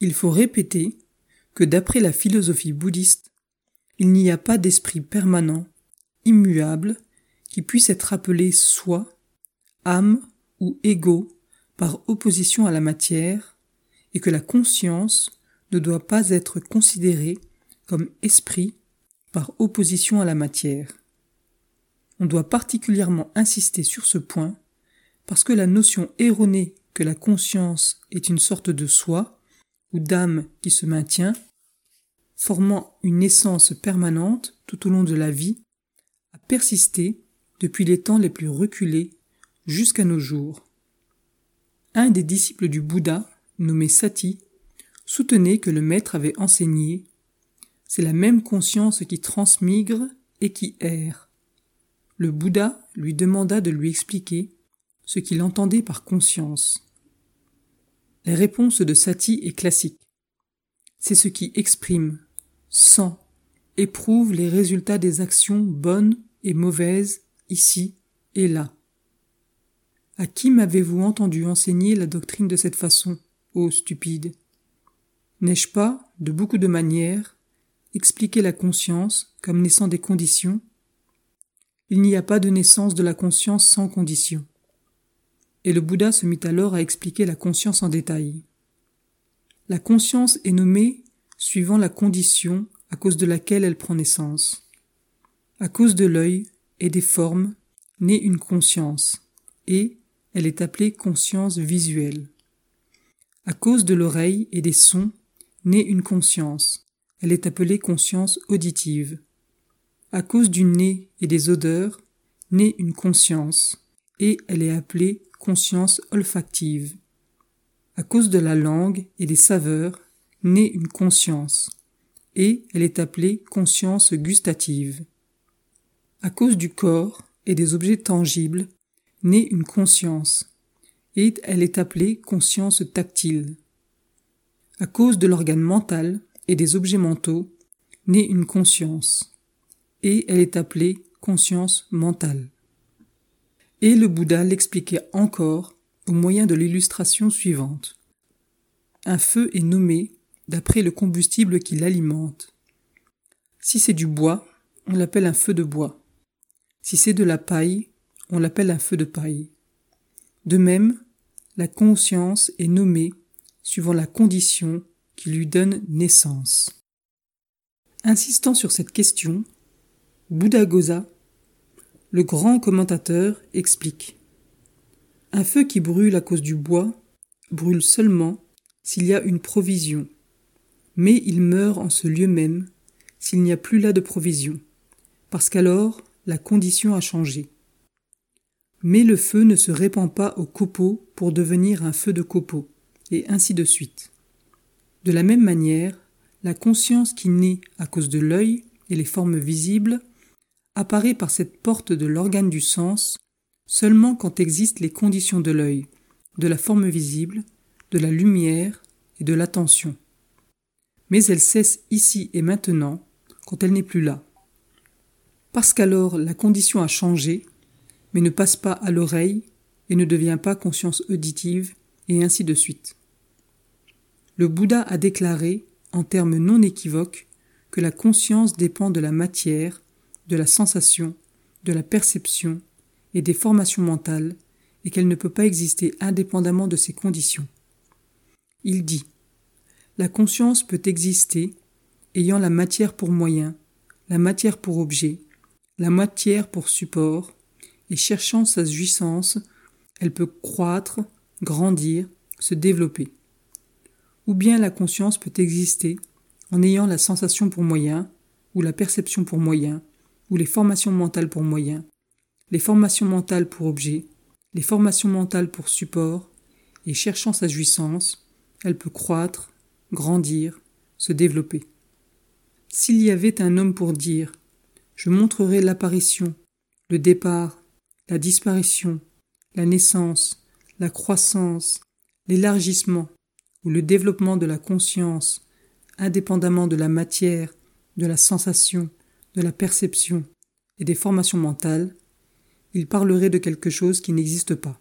Il faut répéter que d'après la philosophie bouddhiste, il n'y a pas d'esprit permanent, immuable, qui puisse être appelé soi, âme ou ego par opposition à la matière, et que la conscience ne doit pas être considérée comme esprit par opposition à la matière. On doit particulièrement insister sur ce point parce que la notion erronée que la conscience est une sorte de soi ou d'âme qui se maintient, formant une essence permanente tout au long de la vie, a persisté depuis les temps les plus reculés jusqu'à nos jours. Un des disciples du Bouddha, nommé Sati, soutenait que le maître avait enseigné c'est la même conscience qui transmigre et qui erre. Le Bouddha lui demanda de lui expliquer ce qu'il entendait par conscience. La réponse de Sati est classique. C'est ce qui exprime, sent, éprouve les résultats des actions bonnes et mauvaises ici et là. À qui m'avez-vous entendu enseigner la doctrine de cette façon, ô stupide? N'ai-je pas, de beaucoup de manières, expliqué la conscience comme naissant des conditions? Il n'y a pas de naissance de la conscience sans conditions. Et le Bouddha se mit alors à expliquer la conscience en détail. La conscience est nommée suivant la condition à cause de laquelle elle prend naissance. À cause de l'œil et des formes naît une conscience, et elle est appelée conscience visuelle. À cause de l'oreille et des sons naît une conscience. Elle est appelée conscience auditive. À cause du nez et des odeurs, naît une conscience, et elle est appelée conscience olfactive. À cause de la langue et des saveurs, naît une conscience, et elle est appelée conscience gustative. À cause du corps et des objets tangibles, naît une conscience, et elle est appelée conscience tactile. À cause de l'organe mental et des objets mentaux, naît une conscience, et elle est appelée conscience mentale. Et le Bouddha l'expliquait encore au moyen de l'illustration suivante. Un feu est nommé d'après le combustible qui l'alimente. Si c'est du bois, on l'appelle un feu de bois. Si c'est de la paille, on l'appelle un feu de paille. De même, la conscience est nommée suivant la condition qui lui donne naissance. Insistant sur cette question, Bouddha Goza, le grand commentateur, explique Un feu qui brûle à cause du bois brûle seulement s'il y a une provision, mais il meurt en ce lieu même s'il n'y a plus là de provision, parce qu'alors la condition a changé. Mais le feu ne se répand pas au copeau pour devenir un feu de copeau, et ainsi de suite. De la même manière, la conscience qui naît à cause de l'œil et les formes visibles apparaît par cette porte de l'organe du sens seulement quand existent les conditions de l'œil, de la forme visible, de la lumière et de l'attention. Mais elle cesse ici et maintenant quand elle n'est plus là. Parce qu'alors la condition a changé, mais ne passe pas à l'oreille et ne devient pas conscience auditive, et ainsi de suite. Le Bouddha a déclaré, en termes non équivoques, que la conscience dépend de la matière, de la sensation, de la perception et des formations mentales, et qu'elle ne peut pas exister indépendamment de ces conditions. Il dit La conscience peut exister ayant la matière pour moyen, la matière pour objet, la matière pour support, et cherchant sa jouissance, elle peut croître, grandir, se développer. Ou bien la conscience peut exister en ayant la sensation pour moyen, ou la perception pour moyen, ou les formations mentales pour moyen, les formations mentales pour objet, les formations mentales pour support, et cherchant sa jouissance, elle peut croître, grandir, se développer. S'il y avait un homme pour dire Je montrerai l'apparition, le départ, la disparition, la naissance, la croissance, l'élargissement ou le développement de la conscience, indépendamment de la matière, de la sensation, de la perception et des formations mentales, il parlerait de quelque chose qui n'existe pas.